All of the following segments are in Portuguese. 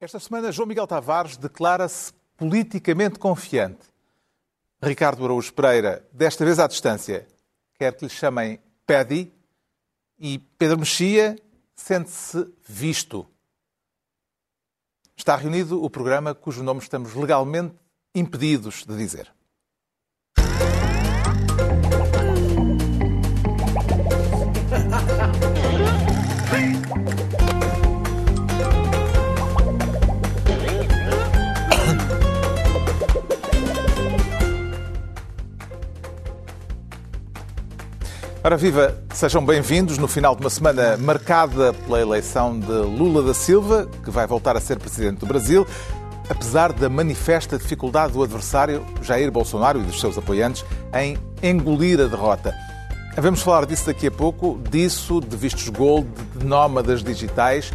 Esta semana, João Miguel Tavares declara-se politicamente confiante. Ricardo Araújo Pereira, desta vez à distância, quer que lhe chamem Pedi e Pedro Mexia sente-se visto. Está reunido o programa cujo nome estamos legalmente impedidos de dizer. Ora viva, sejam bem-vindos no final de uma semana marcada pela eleição de Lula da Silva, que vai voltar a ser presidente do Brasil, apesar da manifesta dificuldade do adversário, Jair Bolsonaro e dos seus apoiantes, em engolir a derrota. Vamos falar disso daqui a pouco, disso, de vistos gold, de nómadas digitais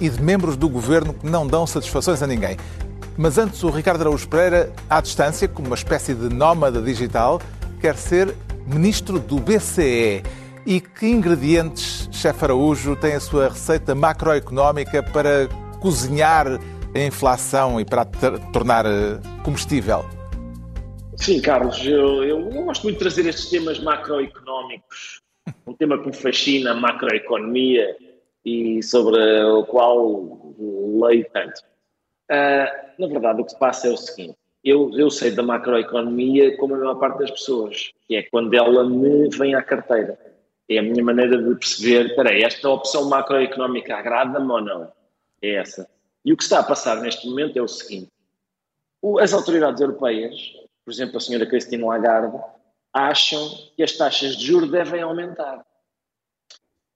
e de membros do governo que não dão satisfações a ninguém. Mas antes, o Ricardo Araújo Pereira, à distância, como uma espécie de nómada digital, quer ser ministro do BCE. E que ingredientes, chefe Araújo, tem a sua receita macroeconómica para cozinhar a inflação e para tornar eh, comestível? Sim, Carlos, eu, eu, eu, gosto muito de trazer estes temas macroeconómicos, um tema que me fascina, a macroeconomia, e sobre o qual leio tanto. Uh, na verdade, o que se passa é o seguinte: eu, eu sei da macroeconomia como a maior parte das pessoas, que é quando ela me vem à carteira. É a minha maneira de perceber, espera esta opção macroeconómica agrada-me ou não? É essa. E o que está a passar neste momento é o seguinte. As autoridades europeias, por exemplo, a senhora Christine Lagarde, acham que as taxas de juros devem aumentar.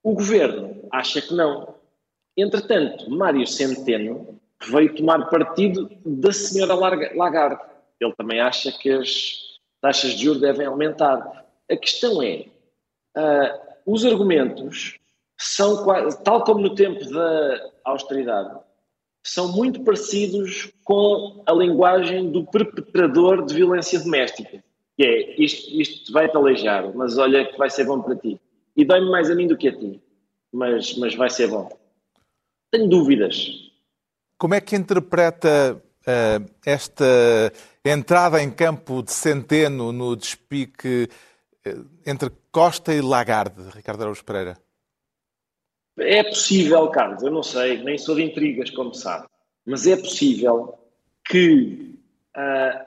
O governo acha que não. Entretanto, Mário Centeno veio tomar partido da senhora Lagarde. Ele também acha que as taxas de juros devem aumentar. A questão é, uh, os argumentos são, tal como no tempo da austeridade, são muito parecidos com a linguagem do perpetrador de violência doméstica. Que é, isto, isto vai-te aleijar, mas olha que vai ser bom para ti. E dói-me mais a mim do que a ti, mas, mas vai ser bom. Tenho dúvidas como é que interpreta uh, esta entrada em campo de Centeno no despique uh, entre Costa e Lagarde, Ricardo Araújo Pereira? É possível, Carlos, eu não sei, nem sou de intrigas, como sabe, mas é possível que uh,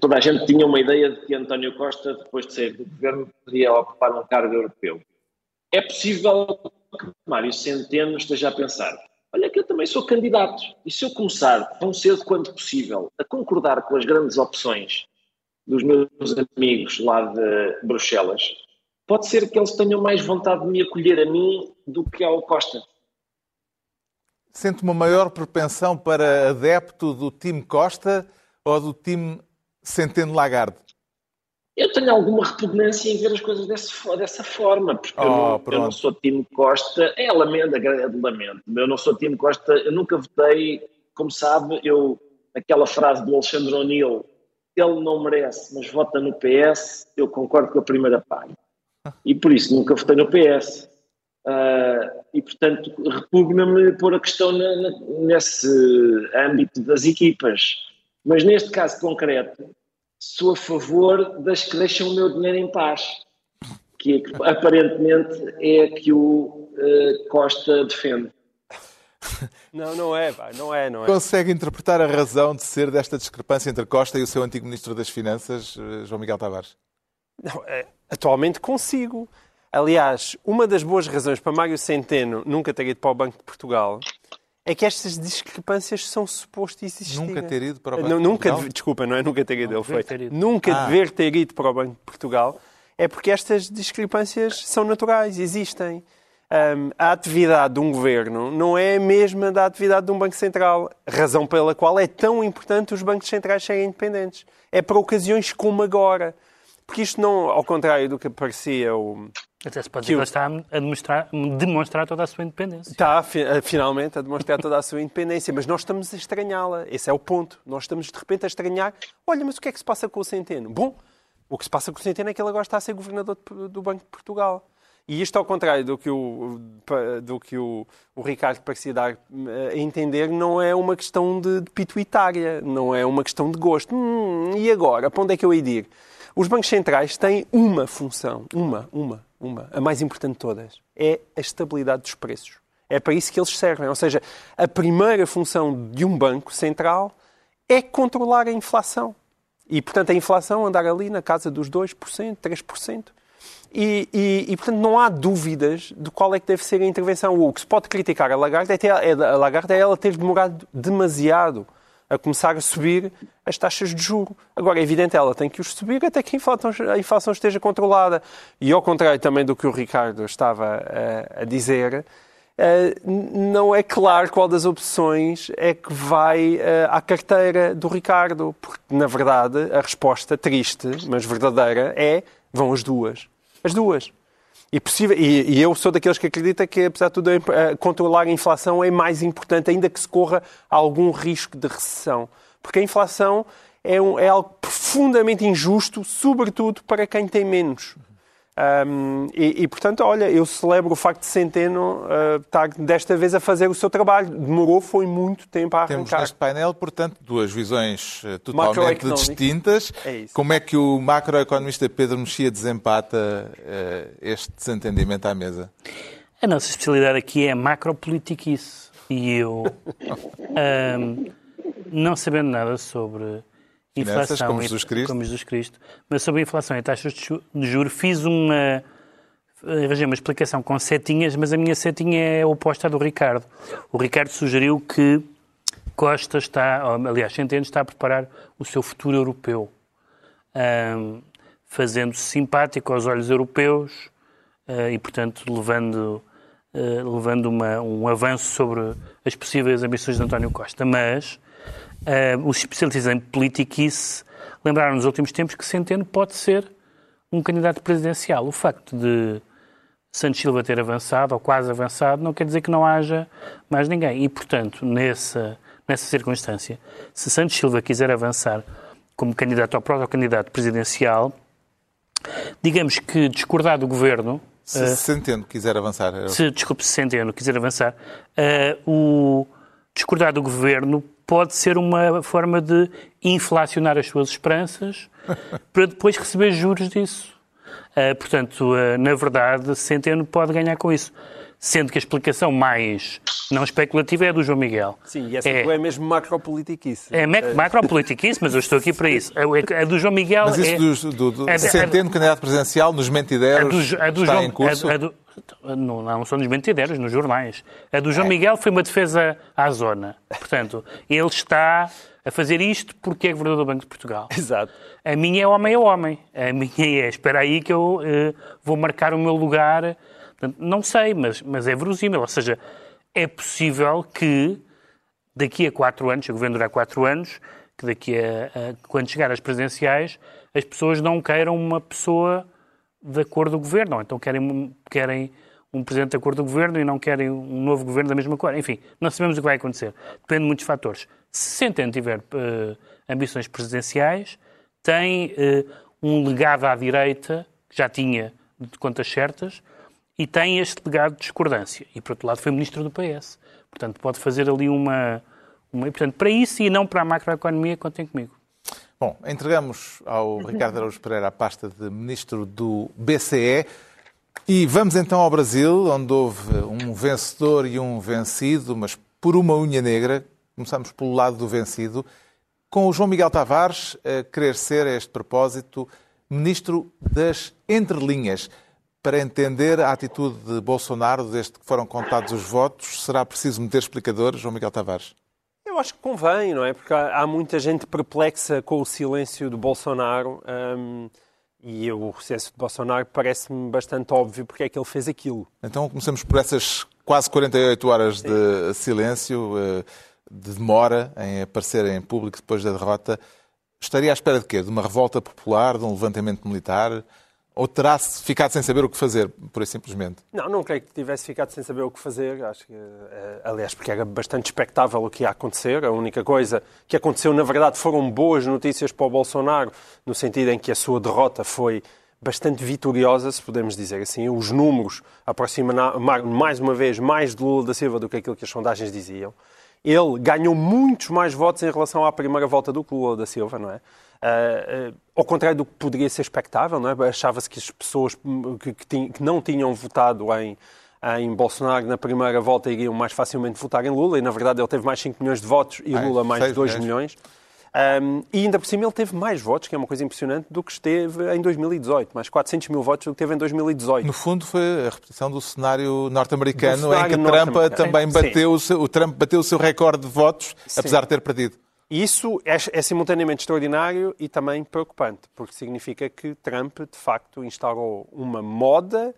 toda a gente tinha uma ideia de que António Costa, depois de sair do governo, poderia ocupar um cargo europeu. É possível que Mário Centeno esteja a pensar também sou candidato. E se eu começar tão cedo quanto possível a concordar com as grandes opções dos meus amigos lá de Bruxelas, pode ser que eles tenham mais vontade de me acolher a mim do que ao Costa. Sente uma maior propensão para adepto do time Costa ou do time Centeno Lagarde? Eu tenho alguma repugnância em ver as coisas dessa, dessa forma, porque oh, eu, não, eu, não, sou time Costa, é lamento, é lamento, eu não sou time Costa, eu nunca votei, como sabe, eu, aquela frase do Alexandre O'Neill, ele não merece, mas vota no PS, eu concordo com a primeira parte. E por isso nunca votei no PS. Uh, ah, e portanto repugna-me pôr a questão na, na, nesse âmbito das equipas. Mas neste caso concreto, sou a favor das que deixam o meu dinheiro em paz, que aparentemente é a que o uh, Costa defende. Não, não é, pá, não é, não é. Consegue interpretar a razão de ser desta discrepância entre Costa e o seu antigo Ministro das Finanças, eh, João Miguel Tavares? Não, é, atualmente consigo. Aliás, uma das boas razões para Mário Centeno nunca ter ido para o Banco de Portugal é que estas discrepâncias são supostas existir. Nunca ter ido para o Banco não, de nunca, Portugal? Desculpa, não é nunca ter ido, ele foi. Ido. Nunca ah. dever ter ido para o Banco de Portugal é porque estas discrepâncias são naturais, existem. Um, a atividade de um governo não é a mesma da atividade de um Banco Central, razão pela qual é tão importante os bancos centrais serem independentes. É para ocasiões como agora. Porque isto não, ao contrário do que parecia o, até se pode dizer que, ele está a demonstrar, demonstrar toda a sua independência. Está, finalmente, a demonstrar toda a sua independência, mas nós estamos a estranhá-la. Esse é o ponto. Nós estamos, de repente, a estranhar. Olha, mas o que é que se passa com o Centeno? Bom, o que se passa com o Centeno é que ele agora está a ser governador do Banco de Portugal. E isto, ao contrário do que o, do que o, o Ricardo parecia dar eh, a entender, não é uma questão de, de pituitária, não é uma questão de gosto. Hum, e agora? Para onde é que eu ia ir? Os bancos centrais têm uma função, uma, uma, uma, a mais importante de todas, é a estabilidade dos preços. É para isso que eles servem. Ou seja, a primeira função de um banco central é controlar a inflação. E, portanto, a inflação andar ali na casa dos 2%, 3%. E, e, e, portanto, não há dúvidas de qual é que deve ser a intervenção. O que se pode criticar a Lagarde é, ter, é, a Lagarde é ela ter demorado demasiado a começar a subir as taxas de juro. Agora, é evidente, ela tem que os subir até que a inflação, esteja controlada. E ao contrário também do que o Ricardo estava a, a dizer, Uh, não é claro qual das opções é que vai uh, à carteira do Ricardo, porque, na verdade, a resposta triste, mas verdadeira, é vão as duas. As duas. E, possível, e, e, eu sou daqueles que acredita que, apesar de tudo, controlar a inflação é mais importante, ainda que se corra algum risco de recessão. Porque a inflação é, um, é algo profundamente injusto, sobretudo para quem tem menos. Um, e, e, portanto, olha, eu celebro o facto de Centeno uh, estar desta vez a fazer o seu trabalho. Demorou, foi muito tempo a arrancar. Temos neste painel, portanto, duas visões uh, totalmente distintas. É Como é que o macroeconomista Pedro Mexia desempata uh, este desentendimento à mesa? A nossa especialidade aqui é macropolitiquice. E eu, um, não sabendo nada sobre inflação como Jesus Cristo. Como Jesus Cristo. Mas sobre a inflação e taxas de juros, fiz uma, arranjei uma explicação com setinhas, mas a minha setinha é oposta à do Ricardo. O Ricardo sugeriu que Costa está, aliás, Centeno está a preparar o seu futuro europeu, um, fazendo-se simpático aos olhos europeus uh, e, portanto, levando, uh, levando uma, um avanço sobre as possíveis ambições de António Costa. Mas uh, os especialistas em politiquice lembraram nos últimos tempos que Centeno pode ser um candidato presidencial. O facto de Santos Silva ter avançado, ou quase avançado, não quer dizer que não haja mais ninguém. E, portanto, nessa, nessa circunstância, se Santos Silva quiser avançar como candidato ao próprio candidato presidencial, digamos que discordar do governo. Se uh, Centeno quiser avançar. Eu... Se, desculpe, se Centeno quiser avançar, uh, o discordar do governo pode ser uma forma de inflacionar as suas esperanças para depois receber juros disso. Uh, portanto, uh, na verdade, Centeno pode ganhar com isso. Sendo que a explicação mais não especulativa é a do João Miguel. Sim, e essa é, é mesmo macropolitiquice. É macropolitiquice, mas eu estou aqui para isso. A, do João Miguel Mas isso é, do, do, do Centeno, candidato presidencial, nos mentideros, a do, a do está João, em curso? A, do, não, não são nos mentideros, nos jornais. A do João é. Miguel foi uma defesa à zona. Portanto, ele está a fazer isto porque é governador do Banco de Portugal. Exato. A minha é homem a homem. A minha é, espera aí que eu uh, vou marcar o meu lugar. Portanto, não sei, mas, mas é verosímil. Ou seja, é possível que daqui a quatro anos, o governo durar quatro anos, que daqui a, a quando chegar às presidenciais, as pessoas não queiram uma pessoa da cor do governo, ou então querem, querem um presidente da cor do governo e não querem um novo governo da mesma cor. Enfim, não sabemos o que vai acontecer. Depende de muitos fatores. Se Centeno tiver uh, ambições presidenciais, tem uh, um legado à direita, que já tinha de contas certas, e tem este legado de discordância. E, por outro lado, foi ministro do PS. Portanto, pode fazer ali uma... uma portanto, para isso e não para a macroeconomia, contem comigo. Bom, entregamos ao Ricardo Araújo Pereira a pasta de ministro do BCE e vamos então ao Brasil, onde houve um vencedor e um vencido, mas por uma unha negra. Começamos pelo lado do vencido, com o João Miguel Tavares a querer ser, a este propósito, ministro das entrelinhas. Para entender a atitude de Bolsonaro desde que foram contados os votos, será preciso meter explicador, João Miguel Tavares? Eu acho que convém, não é? Porque há, muita gente perplexa com o silêncio de Bolsonaro um, e o silêncio de Bolsonaro parece-me bastante óbvio porque é que ele fez aquilo. Então começamos por essas quase 48 horas de silêncio, eh, de demora em aparecer em público depois da derrota. Estaria à espera de quê? De uma revolta popular, de um levantamento militar? Ou terá ficado sem saber o que fazer, por simplesmente? Não, não creio que tivesse ficado sem saber o que fazer. Acho que, eh, aliás, porque era bastante expectável o que ia acontecer. A única coisa que aconteceu, na verdade, foram boas notícias para o Bolsonaro, no sentido em que a sua derrota foi bastante vitoriosa, se podemos dizer assim. Os números aproximam mais uma vez mais de Lula da Silva do que aquilo que as sondagens diziam. Ele ganhou muitos mais votos em relação à primeira volta do que Lula da Silva, não é? Uh, uh, ao contrário do que poderia ser expectável, é? achava-se que as pessoas que, que, que, não tinham votado em, em Bolsonaro na primeira volta iriam mais facilmente votar em Lula, e na verdade ele teve mais 5 milhões de votos e Lula mais 2 milhões. Um, e ainda por cima ele teve mais votos, que é uma coisa impressionante, do que esteve em 2018. Mais 400 mil votos do que teve em 2018. No fundo foi a repetição do cenário norte-americano em que Trump também bateu o, o, Trump bateu o seu recorde de votos, Sim. apesar de ter perdido. Isso é, é, simultaneamente extraordinário e também preocupante, porque significa que Trump, de facto, instaurou uma moda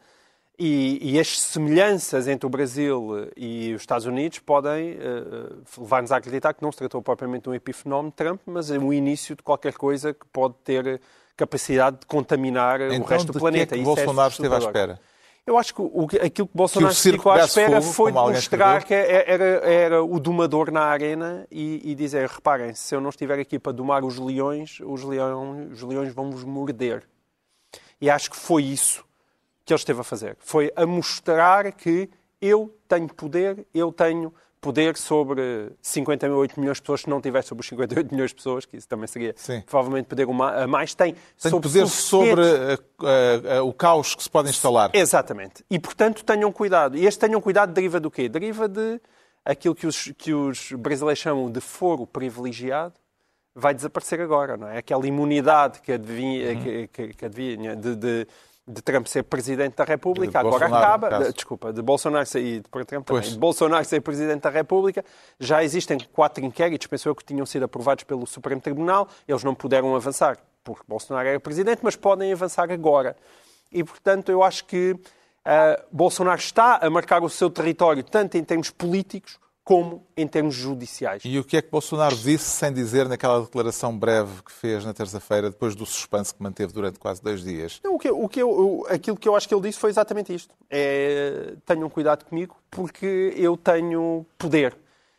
e, e, as semelhanças entre o Brasil e os Estados Unidos podem uh, levar-nos a acreditar que não se tratou propriamente de um epifenómeno Trump, mas é o início de qualquer coisa que pode ter capacidade de contaminar então, o resto do planeta. Que é que Bolsonaro é esteve à espera? Eu acho que o, aquilo que Bolsonaro que ficou à espera fogo, foi demonstrar que era, era, o domador na arena e, e, dizer, reparem, se eu não estiver aqui para domar os leões, os leões, os leões vão vos morder. E acho que foi isso que ele esteve a fazer. Foi a mostrar que eu tenho poder, eu tenho poder sobre 58 milhões de pessoas, se não tivesse sobre os 58 milhões de pessoas, que isso também seria Sim. provavelmente poder a mais, tem, tem sobre poder sobre o caos que se pode instalar. Exatamente. E, portanto, tenham cuidado. E este tenham cuidado deriva do quê? Deriva de aquilo que os, que os brasileiros chamam de foro privilegiado, vai desaparecer agora, não é? Aquela imunidade que adivinha, uhum. que, que, que adivinha de, de de Trump ser presidente da República, agora Bolsonaro, acaba, de, desculpa, de Bolsonaro ser, de, Trump também, de Bolsonaro ser presidente da República, já existem quatro inquéritos, penso eu, que tinham sido aprovados pelo Supremo Tribunal, eles não puderam avançar porque Bolsonaro era presidente, mas podem avançar agora. E, portanto, eu acho que uh, Bolsonaro está a marcar o seu território, tanto em termos políticos como em termos judiciais. E o que é que Bolsonaro disse sem dizer naquela declaração breve que fez na terça-feira, depois do suspense que manteve durante quase dois dias? Não, o que, o que eu, aquilo que eu acho que ele disse foi exatamente isto. É, tenham cuidado comigo porque eu tenho poder.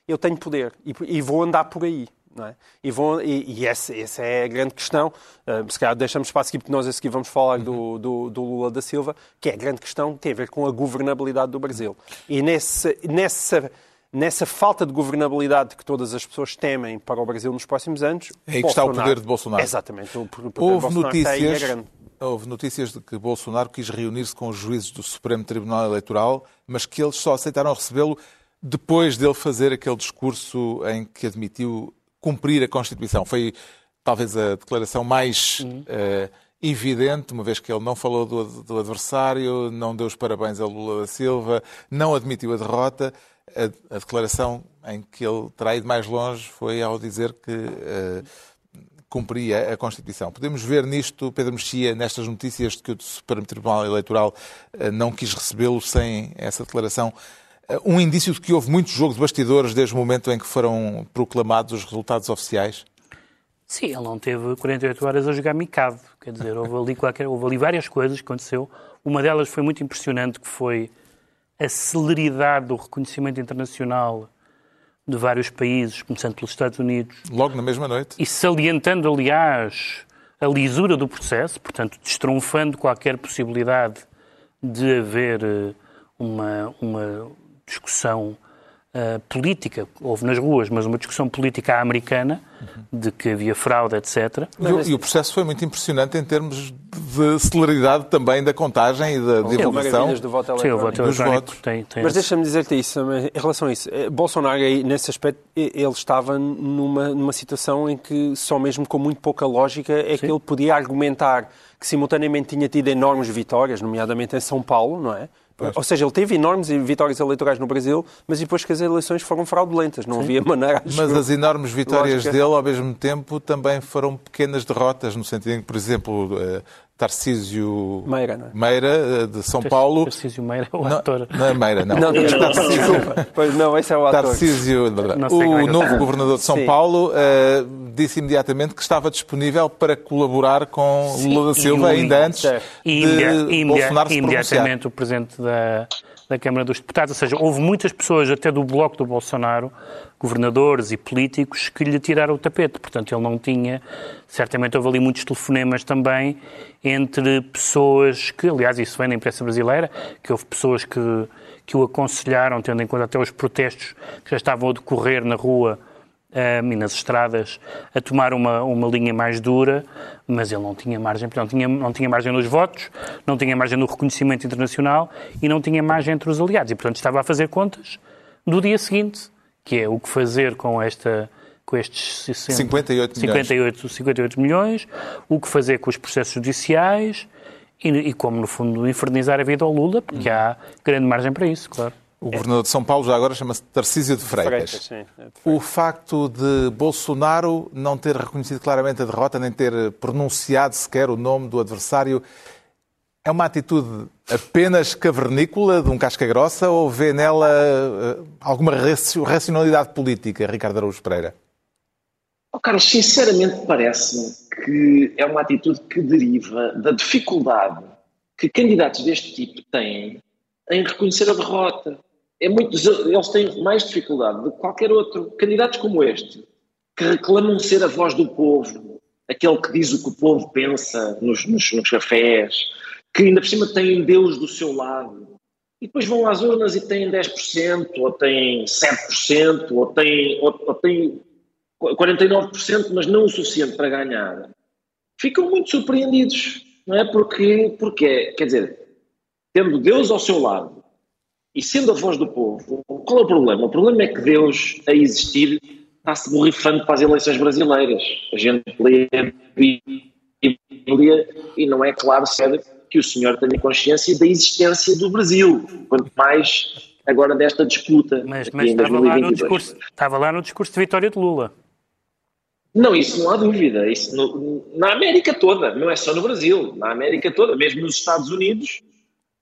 Eu tenho poder e, e vou andar por aí. É? E, vão, e, e essa, essa, é a grande questão. Uh, se calhar deixamos espaço aqui, porque nós a seguir vamos falar do, do, do, Lula da Silva, que é a grande questão que tem a ver com a governabilidade do Brasil. E nesse, nessa nessa falta de governabilidade que todas as pessoas temem para o Brasil nos próximos anos. É aí que está o poder de Bolsonaro. Exatamente. O poder houve, de notícias, é houve notícias de que Bolsonaro quis reunir-se com os juízes do Supremo Tribunal Eleitoral, mas que eles só aceitaram recebê-lo depois dele fazer aquele discurso em que admitiu cumprir a Constituição. Foi talvez a declaração mais. Uhum. Uh, evidente, uma vez que ele não falou do, do, adversário, não deu os parabéns a Lula da Silva, não admitiu a derrota a, a, declaração em que ele terá ido mais longe foi ao dizer que uh, cumpria a Constituição. Podemos ver nisto, Pedro Mexia, nestas notícias de que o Supremo Tribunal Eleitoral uh, não quis recebê-lo sem essa declaração, uh, um indício de que houve muito jogo de bastidores desde o momento em que foram proclamados os resultados oficiais? Sim, ele não teve 48 horas a jogar micado. Quer dizer, houve ali, qualquer, houve ali várias coisas que aconteceu. Uma delas foi muito impressionante, que foi a celeridade do reconhecimento internacional de vários países, começando pelos Estados Unidos. Logo na mesma noite. E salientando, aliás, a lisura do processo, portanto, destronfando qualquer possibilidade de haver eh, uma, uma discussão uh, política, houve nas ruas, mas uma discussão política americana, uhum. de que havia fraude, etc. E o, e o, processo foi muito impressionante em termos de celeridade também da contagem e da divulgação. do voto Sim, o voto eletrónico tem, tem Mas deixa-me dizer-te isso, em relação a isso. Eh, Bolsonaro, nesse aspecto, ele estava numa, numa situação em que só mesmo com muito pouca lógica é Sim. que ele podia argumentar que simultaneamente tinha tido enormes vitórias, nomeadamente em São Paulo, não é? Pois. Ou seja, ele teve enormes vitórias eleitorais no Brasil, mas depois que as eleições foram fraudulentas, não Sim. havia maneira. Mas as enormes vitórias lógica. dele, ao mesmo tempo, também foram pequenas derrotas, no sentido em que, por exemplo, eh, Tarcísio Meira, é? Meira, eh, de São Paulo. Tarcísio Meira é o ator. Não, não é Meira, não. não, não Tarcísio, pois não, esse é o ator. Tarcísio, o novo governador de São Sim. Paulo, uh, disse imediatamente que estava disponível para colaborar com Sim. Lula da Silva, ainda antes e de Bolsonaro se Imediatamente o presidente da, da Câmara dos Deputados. Ou seja, houve muitas pessoas, até do bloco do Bolsonaro, governadores e políticos, que lhe tiraram o tapete. Portanto, ele não tinha. Certamente houve ali muitos telefonemas também entre pessoas que, aliás, isso vem na imprensa brasileira, que houve pessoas que, que o aconselharam, tendo em conta até os protestos que já estavam a decorrer na rua um, e nas estradas a tomar uma, uma linha mais dura, mas ele não tinha margem, não tinha, não tinha margem nos votos, não tinha margem no reconhecimento internacional e não tinha margem entre os aliados. E, portanto, estava a fazer contas do dia seguinte, que é o que fazer com esta com estes 60, 58, 58, milhões. 58 milhões, o que fazer com os processos judiciais e, e como, no fundo, infernizar a vida ao Lula, porque hum. há grande margem para isso, claro. O governador de São Paulo já agora chama-se Tarcísio de Freitas. Freitas, sim, é de Freitas. O facto de Bolsonaro não ter reconhecido claramente a derrota, nem ter pronunciado sequer o nome do adversário, é uma atitude apenas cavernícola de um casca-grossa ou vê nela eh, alguma racionalidade política, Ricardo Araújo Pereira? Oh, Carlos, sinceramente parece-me que é uma atitude que deriva da dificuldade que candidatos deste tipo têm em reconhecer a derrota é muito, eles têm mais dificuldade do que qualquer outro. Candidatos como este, que reclamam ser a voz do povo, aquele que diz o que o povo pensa nos, nos, nos cafés, que ainda por cima têm Deus do seu lado, e depois vão às urnas e têm 10%, ou têm 7%, ou têm, ou, ou têm 49%, mas não o suficiente para ganhar, ficam muito surpreendidos, não é? Porque, porque quer dizer, tendo Deus ao seu lado, e sendo a voz do povo, qual é o problema? O problema é que Deus, a existir, está-se borrifando para as eleições brasileiras. A gente lê a Bíblia e não é claro sério que o Senhor tenha consciência da existência do Brasil, quanto mais agora desta disputa. Mas, mas estava, lá no discurso, estava lá no discurso de vitória de Lula. Não, isso não há dúvida. Isso no, na América toda, não é só no Brasil, na América toda, mesmo nos Estados Unidos,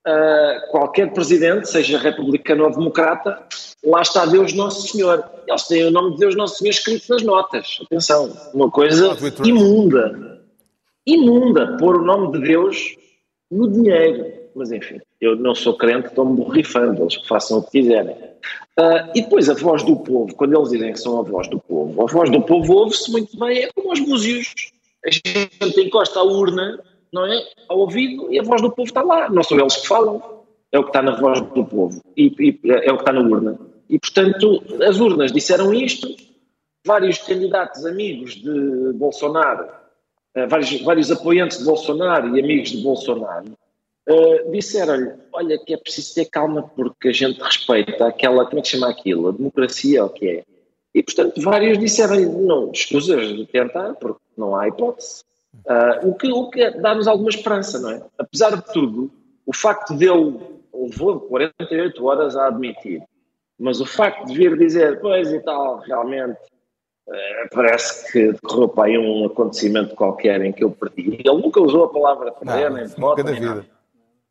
uh, qualquer presidente, seja republicano ou democrata, lá está Deus Nosso Senhor. Eles têm o nome de Deus Nosso Senhor escrito nas notas. Atenção, uma coisa imunda. Imunda pôr o nome de Deus no dinheiro. Mas enfim, eu não sou crente, estou-me borrifando, eles que façam o que quiserem. Uh, e depois a voz do povo, quando eles dizem que são a voz do povo, a voz do povo ouve-se muito bem, é como os buzios. A gente encosta a urna não é? Ao ouvido e a voz do povo está lá. Não são eles que falam, é o que está na voz do povo e, e é o que está na urna. E, portanto, as urnas disseram isto, vários candidatos amigos de Bolsonaro, uh, vários, vários apoiantes de Bolsonaro e amigos de Bolsonaro, uh, disseram-lhe, olha que é preciso ter calma porque a gente respeita aquela, como é que chama aquilo? A democracia, o que é? E, portanto, vários disseram-lhe, não, escusas de tentar porque não há hipótese. Uh, o que, o que dá-nos alguma esperança, não é? Apesar de tudo, o facto de ele levou 48 horas a admitir, mas o facto de vir dizer, pois e tal, realmente uh, parece que decorreu para aí um acontecimento qualquer em que eu perdi. Ele nunca usou a palavra perder, nem derrota, nem vida.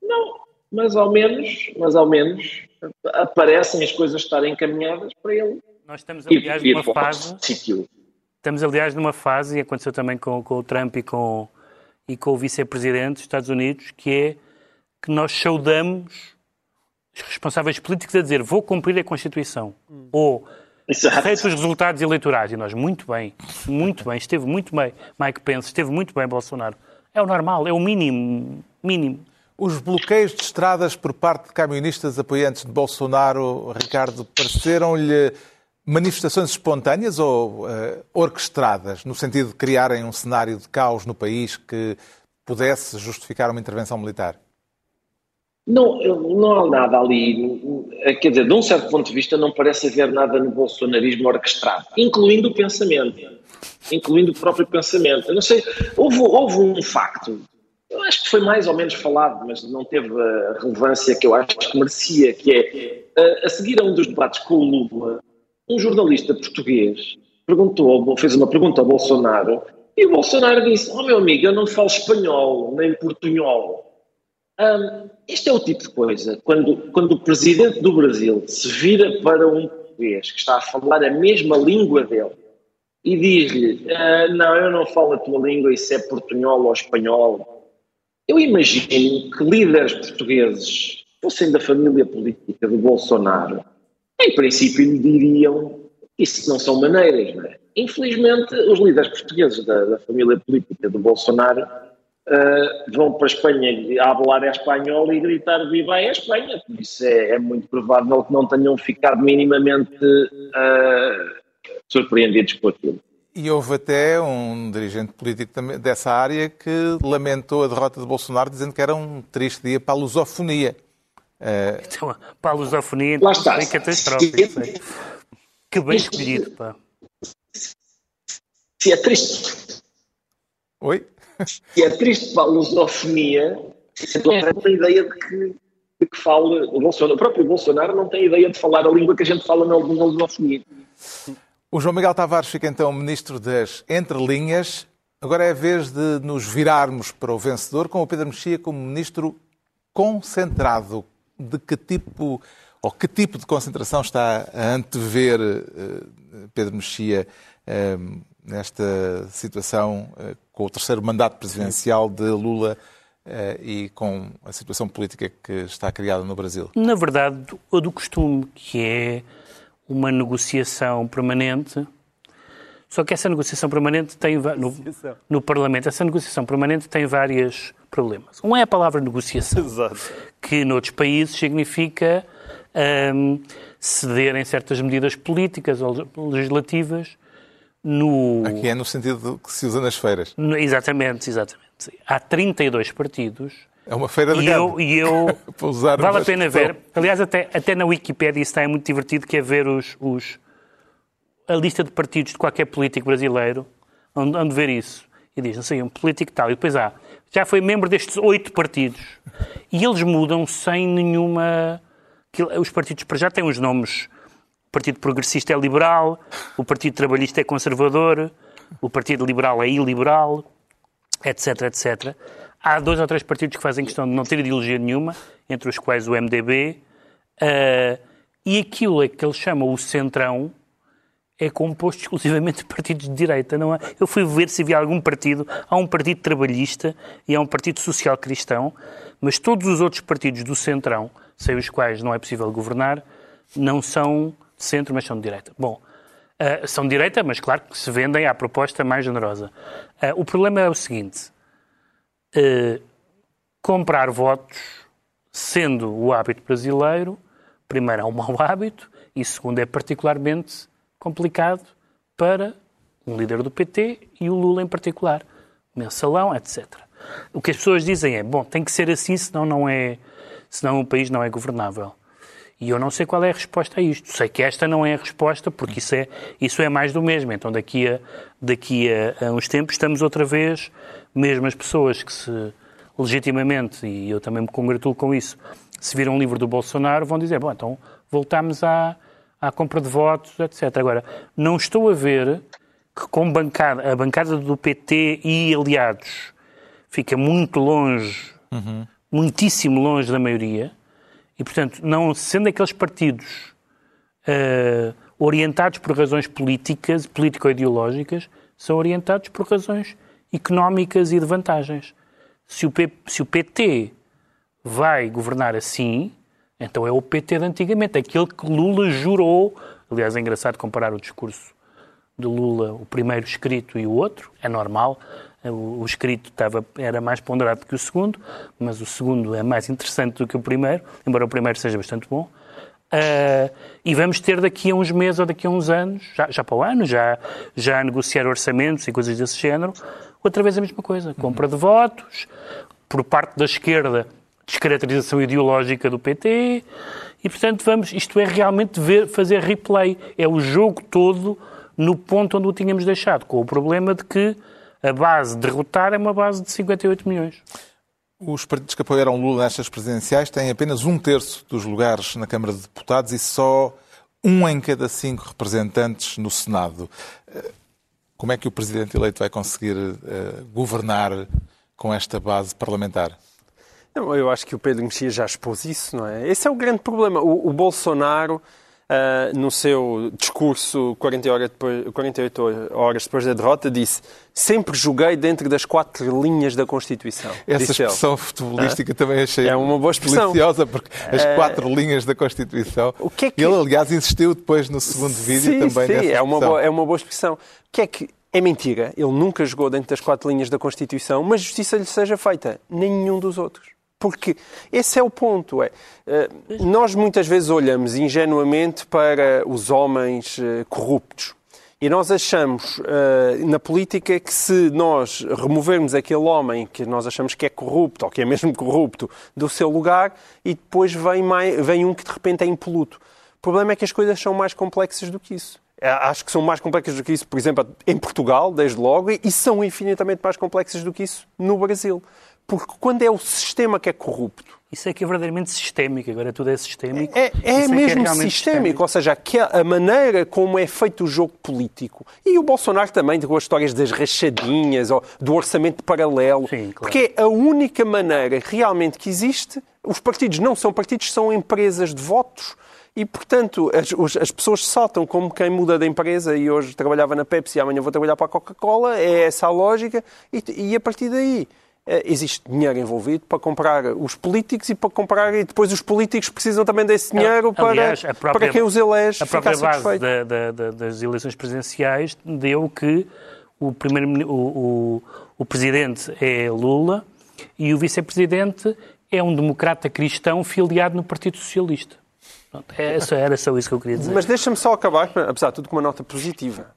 Não, mas ao menos, mas ao menos aparecem as coisas estarem encaminhadas para ele. Nós estamos, aliás, numa fase... Sítio Estamos, aliás, numa fase, e aconteceu também com, com o Trump e com, e com o vice-presidente dos Estados Unidos, que é que nós saudamos os responsáveis políticos a dizer vou cumprir a Constituição. Hum. Ou feito os resultados eleitorais. E nós, muito bem, muito bem, esteve muito bem. Mike Pence esteve muito bem, Bolsonaro. É o normal, é o mínimo. mínimo. Os bloqueios de estradas por parte de camionistas apoiantes de Bolsonaro, Ricardo, pareceram-lhe manifestações espontâneas ou uh, orquestradas, no sentido de criarem um cenário de caos no país que pudesse justificar uma intervenção militar? Não, não há nada ali. Quer dizer, de um certo ponto de vista, não parece haver nada no bolsonarismo orquestrado, incluindo o pensamento. Incluindo o próprio pensamento. Eu não sei, houve, houve um facto, eu acho que foi mais ou menos falado, mas não teve a relevância que eu acho que merecia, que é, eh, a seguir a um dos debates com o Lula, um jornalista português perguntou, fez uma pergunta ao Bolsonaro e o Bolsonaro disse: Oh, meu amigo, eu não falo espanhol nem portunhol. Um, este é o tipo de coisa, quando, quando o presidente do Brasil se vira para um português que está a falar a mesma língua dele e diz-lhe: ah, Não, eu não falo a tua língua, isso é portunhol ou espanhol. Eu imagino que líderes portugueses fossem da família política do Bolsonaro, em princípio lhe diriam isso não são maneiras, não é? Infelizmente, os líderes portugueses da, da família política do Bolsonaro uh, vão para a Espanha a falar espanhol e gritar viva a Espanha. Isso é, é, muito provável que não tenham ficado minimamente uh, surpreendidos com aquilo. E houve até um dirigente político dessa área que lamentou a derrota de Bolsonaro, dizendo que era um triste dia para a lusofonia. Uh... Então, para a lusofonia, então, bem catastrófico. Que bem escolhido, pá. Se é triste. Oi? Se é triste para a lusofonia, não tem ideia de que, de que fale. O, Bolsonaro, o próprio Bolsonaro não tem ideia de falar a língua que a gente fala na, na lusofonia. O João Miguel Tavares fica então ministro das entrelinhas. Agora é a vez de nos virarmos para o vencedor com o Pedro Mexia como ministro concentrado. De que tipo ou que tipo de concentração está a antever eh, Pedro Mexia eh, nesta situação eh, com o terceiro mandato presidencial de Lula e com a situação política que está criada no Brasil? Na verdade, o do costume, que é uma negociação permanente. Só que essa negociação permanente tem no, no Parlamento, essa negociação permanente tem vários problemas. Um é a palavra negociação, Exato. que noutros países significa um, ceder em certas medidas políticas ou legislativas no... Aqui é no sentido que se usa nas feiras. No, exatamente, exatamente. Há 32 partidos é uma feira de e eu, e eu Vale a pena ver. Aliás, até, até na Wikipédia isso está é muito divertido, que é ver os, os, a lista de partidos de qualquer político brasileiro, onde, onde ver isso. E diz, não sei, um político tal. E depois há, já foi membro destes oito partidos. E eles mudam sem nenhuma... Os partidos para já têm os nomes. O Partido Progressista é liberal, o Partido Trabalhista é conservador, o Partido Liberal é iliberal, etc, etc. Há dois ou três partidos que fazem questão de não ter ideologia nenhuma, entre os quais o MDB, uh, eh, e aquilo é que eles chamam o Centrão é composto exclusivamente de partidos de direita, não é? Eu fui ver se havia algum partido, há um partido trabalhista e há um partido social-cristão, mas todos os outros partidos do Centrão, sem os quais não é possível governar, não são de centro, mas são de direita. Bom, uh, são de direita, mas claro que se vendem à proposta mais generosa. Uh, o problema é o seguinte, uh, comprar votos, sendo o hábito brasileiro, primeiro é um mau hábito e segundo é particularmente complicado para um líder do PT e o Lula em particular, mensalão, etc. O que as pessoas dizem é, bom, tem que ser assim, senão não é, senão o país não é governável. E eu não sei qual é a resposta a isto. Sei que esta não é a resposta, porque isso é, isso é mais do mesmo. Então, daqui a, daqui a, a uns tempos, estamos outra vez mesmo as pessoas que se legitimamente, e eu também me congratulo com isso, se viram um livro do Bolsonaro, vão dizer, bom, então voltamos à, à compra de votos, etc. Agora, não estou a ver que com bancada, a bancada do PT e aliados fica muito longe, uhum. muitíssimo longe da maioria, e, portanto, não sendo aqueles partidos uh, orientados por razões políticas, político-ideológicas, são orientados por razões económicas e de vantagens. Se o, P, se o PT vai governar assim, então é o PT de antigamente, aquele que Lula jurou. Aliás, é engraçado comparar o discurso de Lula, o primeiro escrito e o outro, é normal. O, escrito estava, era mais ponderado que o segundo, mas o segundo é mais interessante do que o primeiro, embora o primeiro seja bastante bom. Uh, e vamos ter daqui a uns meses ou daqui a uns anos, já, já para o ano, já, já a negociar orçamentos e coisas desse género, outra vez a mesma coisa. Compra de votos, por parte da esquerda, descaracterização ideológica do PT, e portanto vamos, isto é realmente ver, fazer replay. É o jogo todo no ponto onde o tínhamos deixado, com o problema de que a base de derrotar é uma base de 58 milhões. Os partidos que apoiaram Lula nestas presidenciais têm apenas um terço dos lugares na Câmara de Deputados e só um em cada cinco representantes no Senado. Como é que o presidente eleito vai conseguir uh, governar com esta base parlamentar? Não, eu acho que o Pedro Mexia já expôs isso, não é? Esse é o grande problema. O, o Bolsonaro uh, no seu discurso 40 horas depois, 48 horas depois da derrota, disse sempre joguei dentro das quatro linhas da Constituição. Essa expressão ele. futebolística ah? também achei é uma boa expressão. deliciosa, porque as ah, quatro linhas da Constituição... O que é que... Ele, aliás, insistiu depois no segundo vídeo sim, também sim, nessa é uma, boa, é uma boa expressão. O que é que é mentira. Ele nunca jogou dentro das quatro linhas da Constituição, mas justiça lhe seja feita. Nenhum dos outros. Porque esse é o ponto. É, eh, nós muitas vezes olhamos ingenuamente para os homens eh, corruptos. E nós achamos uh, na política que se nós removermos aquele homem que nós achamos que é corrupto, ou que é mesmo corrupto, do seu lugar, e depois vem, mais, vem um que de repente é impoluto. O problema é que as coisas são mais complexas do que isso. Acho que são mais complexas do que isso, por exemplo, em Portugal, desde logo, e são infinitamente mais complexas do que isso no Brasil. Porque quando é o sistema que é corrupto. Isso é que é verdadeiramente sistémico, agora tudo é sistémico. É, é, é mesmo é sistémico, sistémico, ou seja, que a maneira como é feito o jogo político. E o Bolsonaro também, com as histórias das rachadinhas, ou do orçamento paralelo. Sim, claro. Porque é a única maneira realmente que existe. Os partidos não são partidos, são empresas de votos. E, portanto, as, as, pessoas saltam como quem muda de empresa e hoje trabalhava na Pepsi e amanhã vou trabalhar para a Coca-Cola. É essa a lógica. E, e a partir daí existe dinheiro envolvido para comprar os políticos e para comprar e depois os políticos precisam também desse dinheiro Aliás, para, própria, para quem os elege. A própria base da, da, da, das eleições presidenciais deu que o, primeiro, o, o, o presidente é Lula e o vice-presidente é um democrata cristão filiado no Partido Socialista. Pronto, é, era só isso que eu queria dizer. Mas deixa-me só acabar, apesar de tudo, com uma nota positiva.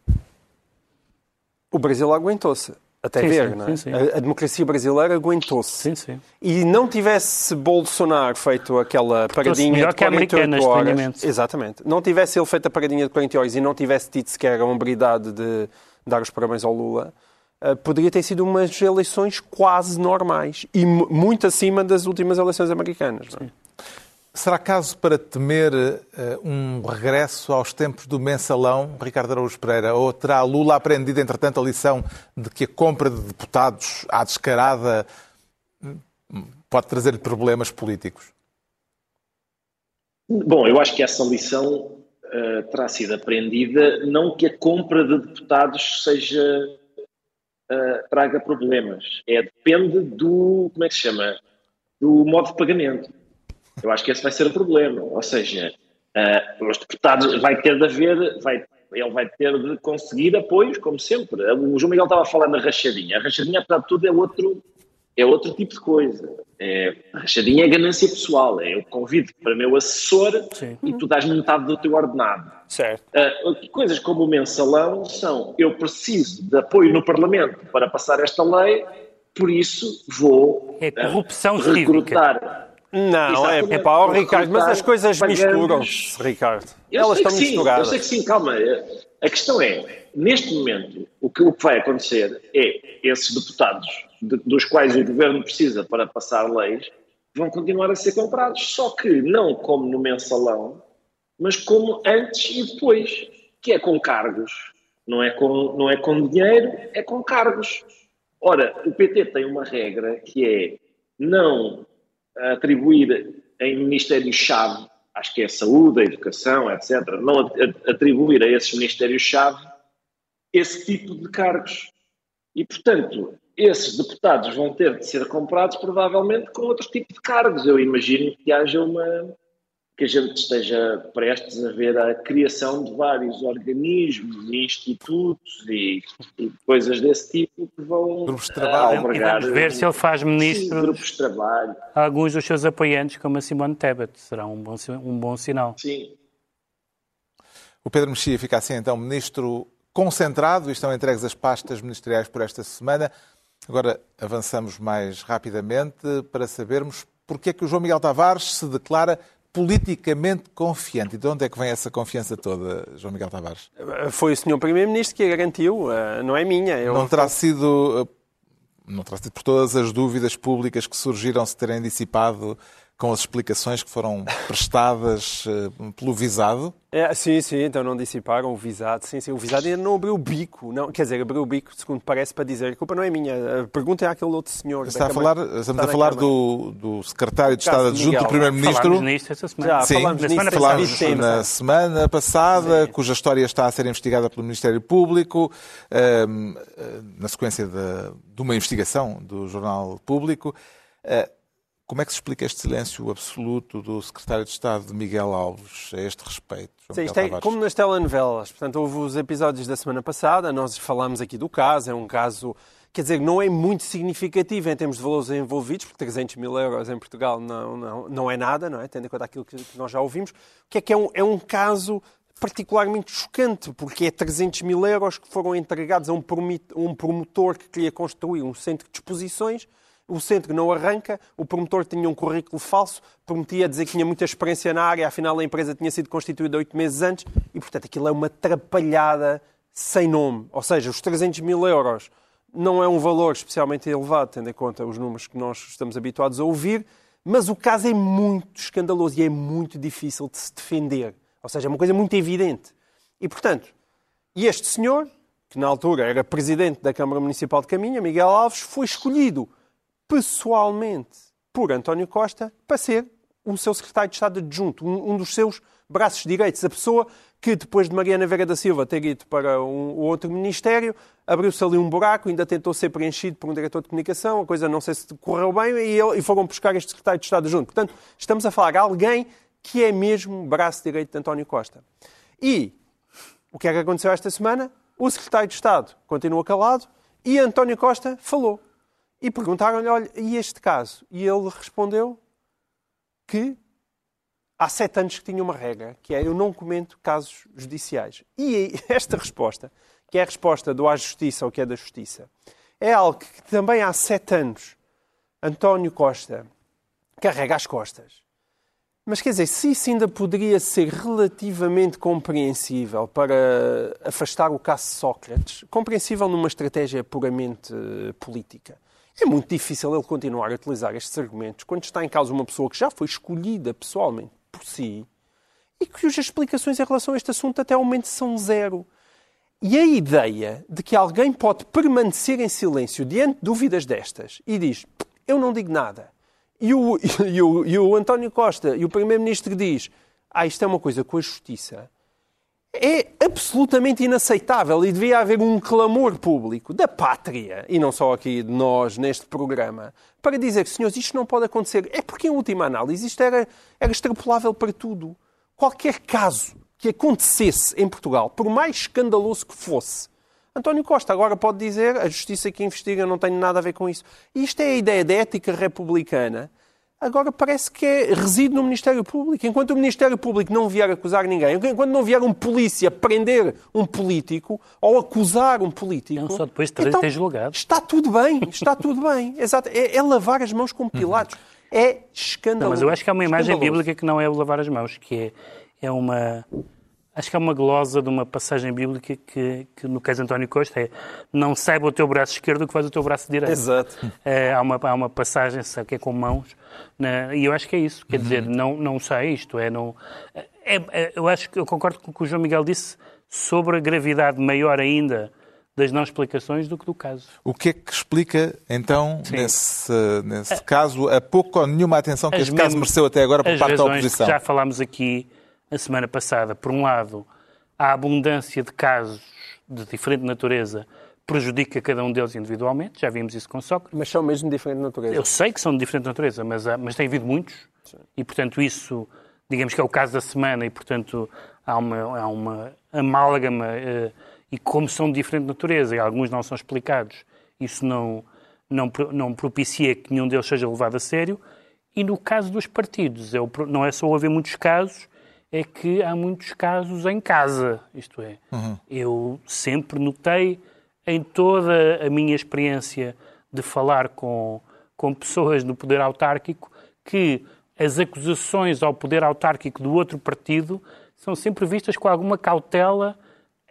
O Brasil aguentou-se até sim, ver, sim, não é? Sim, a, a, democracia brasileira aguentou-se. Sim, sim. E não tivesse Bolsonaro feito aquela paradinha de 48 horas. Exatamente. Não tivesse ele feito a paradinha de 40 horas e não tivesse tido sequer a hombridade de dar os parabéns ao Lula, uh, poderia ter sido umas eleições quase normais e muito acima das últimas eleições americanas. Não é? Será caso para temer uh, um regresso aos tempos do mensalão, Ricardo Araújo Pereira? Ou terá Lula aprendido, entretanto, a lição de que a compra de deputados à descarada hum, pode trazer problemas políticos? Bom, eu acho que essa lição uh, terá sido aprendida, não que a compra de deputados seja uh, traga problemas. É depende do como é que se chama, do modo de pagamento. Eu acho que esse vai ser o problema. Ou seja, uh, os deputados vai ter de haver, vai, ele vai ter de conseguir apoios, como sempre. O João Miguel estava a falar na rachadinha. A rachadinha, apesar de tudo, é outro, é outro tipo de coisa. É, a rachadinha é ganância pessoal. É eu convido para meu assessor Sim. e tu dás metade do teu ordenado. Certo. Uh, coisas como o mensalão são eu preciso de apoio no Parlamento para passar esta lei, por isso vou é corrupção uh, recrutar não, é, é pá, oh, Ricardo, mas as coisas misturam-se, Ricardo. Eu Elas estão sim, misturadas. Eu sei que sim, calma. A questão é, neste momento, o que, o que vai acontecer é esses deputados, de, dos quais o governo precisa para passar leis, vão continuar a ser comprados, só que não como no mensalão, mas como antes e depois, que é com cargos. Não é com, não é com dinheiro, é com cargos. Ora, o PT tem uma regra que é não atribuir em ministérios-chave, acho que é a saúde, a educação, etc., não atribuir a esses ministérios-chave esse tipo de cargos. E, portanto, esses deputados vão ter de ser comprados provavelmente com outro tipo de cargos. Eu imagino que haja uma, que a gente esteja prestes a ver a criação de vários organismos e institutos e, e coisas desse tipo que vão grupos de trabalho. albergar... Vamos ver se ele faz ministro sim, grupos de trabalho. alguns dos seus apoiantes, como a Simone Tebet. Será um bom, um bom sinal. Sim. O Pedro Mexia fica assim, então, ministro concentrado e estão entregues as pastas ministeriais por esta semana. Agora avançamos mais rapidamente para sabermos porque é que o João Miguel Tavares se declara politicamente confiante. E de onde é que vem essa confiança toda, João Miguel Tavares? Foi o senhor Primeiro-Ministro que a garantiu, eh, não é minha. Eu... Não terá sido eh, não terá sido por todas as dúvidas públicas que surgiram se terem dissipado com as explicações que foram prestadas uh, pelo visado? É, sim, sim, então não dissiparam o visado. Sim, sim, o visado ainda não abriu o bico. Não, quer dizer, abriu o bico, segundo parece, para dizer a culpa não é minha. A pergunta é àquele outro senhor. Está a falar, estamos a falar do, do secretário de Estado adjunto do Primeiro-Ministro. Falámos nisto esta semana. Já, sim, falámos, na semana, falámos na semana passada, sim. cuja história está a ser investigada pelo Ministério Público, um, ehm, eh, na sequência de, de, uma investigação do Jornal Público. Uh, como é que se explica este silêncio absoluto do secretário de Estado de Miguel Alves a este respeito? Sim, isto é como nas telenovelas. Portanto, houve os episódios da semana passada, nós falámos aqui do caso, é um caso, quer dizer, não é muito significativo em termos de valores envolvidos, porque 300 mil euros em Portugal não, não, não é nada, não é? Tendo em conta aquilo que nós já ouvimos. O que é que é um, é um caso particularmente chocante, porque é 300 mil euros que foram entregados a um promotor que queria construir um centro de exposições o centro não arranca, o promotor tinha um currículo falso, prometia dizer que tinha muita experiência na área, afinal a empresa tinha sido constituída oito meses antes e, portanto, aquilo é uma atrapalhada sem nome. Ou seja, os 300 mil euros não é um valor especialmente elevado, tendo em conta os números que nós estamos habituados a ouvir, mas o caso é muito escandaloso e é muito difícil de se defender. Ou seja, é uma coisa muito evidente. E, portanto, este senhor, que na altura era presidente da Câmara Municipal de Caminha, Miguel Alves, foi escolhido pessoalmente por António Costa para ser o seu secretário de Estado adjunto, um, um dos seus braços direitos, a pessoa que depois de Mariana Vera da Silva ter ido para um, o outro ministério, abriu-se ali um buraco, ainda tentou ser preenchido por um diretor de comunicação, a coisa não sei se correu bem, e, ele, e foram buscar este secretário de Estado adjunto. Portanto, estamos a falar de alguém que é mesmo braço direito de António Costa. E o que é que aconteceu esta semana? O secretário de Estado continua calado e António Costa falou. E perguntaram-lhe, olha, e este caso? E ele respondeu que há sete anos que tinha uma regra, que é eu não comento casos judiciais. E esta resposta, que é a resposta do à justiça ou que é da justiça, é algo que também há sete anos António Costa carrega às costas. Mas quer dizer, se isso ainda poderia ser relativamente compreensível para afastar o caso Sócrates, compreensível numa estratégia puramente política, é muito difícil ele continuar a utilizar estes argumentos quando está em causa uma pessoa que já foi escolhida pessoalmente por si e cujas explicações em relação a este assunto até ao momento são zero. E a ideia de que alguém pode permanecer em silêncio diante de dúvidas destas e diz: Eu não digo nada. E o, e o, e o António Costa e o Primeiro-Ministro diz: Ah, isto é uma coisa com a justiça é absolutamente inaceitável e devia haver um clamor público da pátria, e não só aqui de nós neste programa, para dizer que, senhores, isto não pode acontecer. É porque, em última análise, isto era, era extrapolável para tudo. Qualquer caso que acontecesse em Portugal, por mais escandaloso que fosse, António Costa agora pode dizer a justiça que investiga não tem nada a ver com isso. Isto é a ideia da ética republicana agora parece que é, reside no Ministério Público. Enquanto o Ministério Público não vier acusar ninguém, enquanto não vier um polícia prender um político ou acusar um político. Não, só depois de então, ter julgado. Está tudo bem, está tudo bem. Exato. É, é lavar as mãos com Pilatos. É escandaloso. Não, mas eu acho que há uma imagem bíblica que não é o lavar as mãos, que é, é uma Acho que há uma glosa de uma passagem bíblica que, que, no caso de António Costa, é não saiba o teu braço esquerdo o que faz o teu braço direito. Exato. É, há, uma, há uma passagem que é com mãos, né, e eu acho que é isso. Quer dizer, uhum. não, não sei isto. É, não, é, é, eu acho que eu concordo com o que o João Miguel disse sobre a gravidade maior ainda das não explicações do que do caso. O que é que explica, então, Sim. nesse, nesse caso, a pouco ou nenhuma atenção que as este caso mereceu até agora por parte da oposição? já falámos aqui a semana passada, por um lado, a abundância de casos de diferente natureza prejudica cada um deles individualmente, já vimos isso com Sócrates. Mas são mesmo de diferente natureza. Eu sei que são de diferente natureza, mas, há, mas tem havido muitos, Sim. e portanto isso, digamos que é o caso da semana, e portanto há uma, há uma amálgama, uh, e como são de diferente natureza, e alguns não são explicados, isso não, não, não propicia que nenhum deles seja levado a sério, e no caso dos partidos, eu, não é só haver muitos casos, é que há muitos casos em casa. Isto é, uhum. eu sempre notei em toda a minha experiência de falar com, com pessoas no poder autárquico que as acusações ao poder autárquico do outro partido são sempre vistas com alguma cautela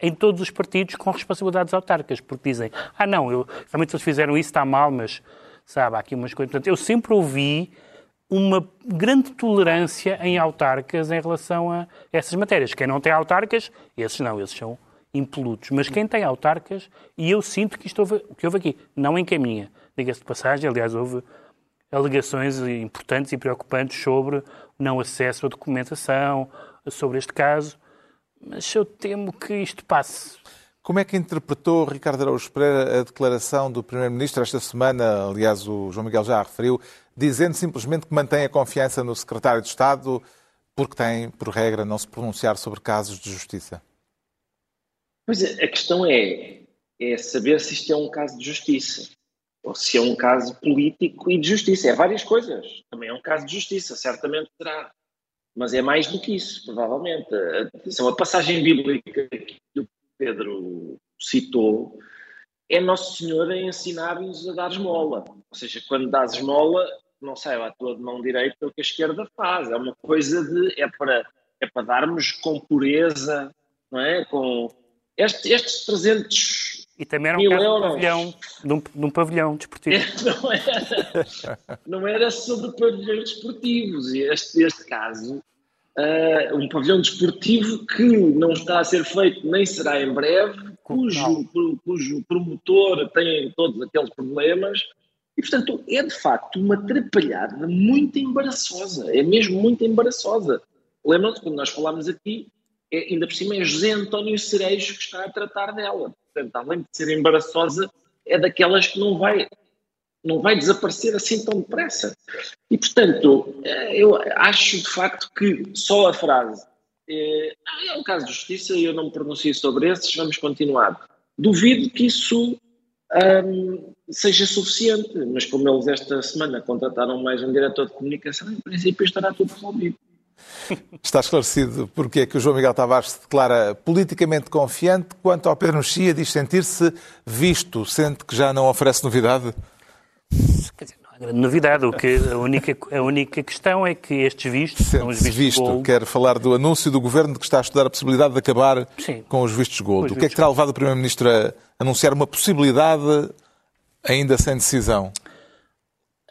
em todos os partidos com responsabilidades autárquicas, porque dizem, ah não, eu, realmente eles fizeram isso, está mal, mas sabe, há aqui umas coisas. Portanto, eu sempre ouvi uma grande tolerância em autarcas em relação a essas matérias. Quem não tem autarcas, esses não, esses são impolutos. Mas quem tem autarcas, e eu sinto que isto houve, que houve aqui, não encaminha. Diga-se de passagem, aliás, houve alegações importantes e preocupantes sobre não acesso à documentação, sobre este caso, mas eu temo que isto passe. Como é que interpretou Ricardo Araújo Pereira a declaração do Primeiro-Ministro esta semana? Aliás, o João Miguel já a referiu, dizendo simplesmente que mantém a confiança no Secretário de Estado porque tem, por regra, não se pronunciar sobre casos de justiça. Pois é, a questão é, é saber se isto é um caso de justiça ou se é um caso político e de justiça. É várias coisas. Também é um caso de justiça, certamente será. Mas é mais do que isso, provavelmente. Atenção, a passagem bíblica que o Pedro citou é Nosso Senhor a ensinar-nos a dar esmola. Ou seja, quando dás esmola, não saiba a tua mão direita o que a esquerda faz. É uma coisa de. É para, é para darmos com pureza, não é? Com este, estes 300 e também era um de um pavilhão, de um, de um pavilhão desportivo. Não era, não era sobre pavilhões desportivos. Este, este caso, uh, um pavilhão desportivo que não está a ser feito nem será em breve, cujo, cujo promotor tem todos aqueles problemas. E, portanto, é de facto uma atrapalhada muito embaraçosa. É mesmo muito embaraçosa. Lembram-se, quando nós falámos aqui, é, ainda por cima é José António Cerejo que está a tratar dela. Portanto, além de ser embaraçosa, é daquelas que não vai, não vai desaparecer assim tão depressa. E, portanto, eh, eu acho de facto que só a frase é, é um caso de justiça e eu não me pronuncio sobre esses, vamos continuar. Duvido que isso hum, seja suficiente, mas como eles esta semana contrataram mais um diretor de comunicação, em princípio estará tudo resolvido. Está esclarecido porque é que o João Miguel Tavares se declara politicamente confiante quanto ao Pedro Mexia diz sentir-se visto, sente que já não oferece novidade? Quer dizer, grande novidade. O que, a, única, a única questão é que estes vistos são os vistos visto. Gold. Quer falar do anúncio do Governo de que está a estudar a possibilidade de acabar Sim, com os vistos Gold. Os o que é que terá levado o Primeiro-Ministro a anunciar uma possibilidade ainda sem decisão?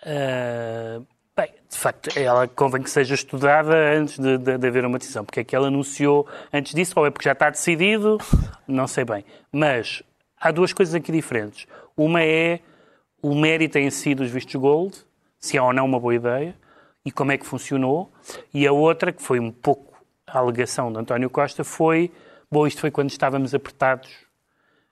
Uh, Bem, de facto, ela convém que seja estudada antes de, de, de, haver uma decisão. Porque é que ela anunciou antes disso, ou é porque já está decidido, não sei bem. Mas há duas coisas aqui diferentes. Uma é o mérito em si dos vistos gold, se é ou não uma boa ideia, e como é que funcionou. E a outra, que foi um pouco a alegação de António Costa, foi, bom, isto foi quando estávamos apertados,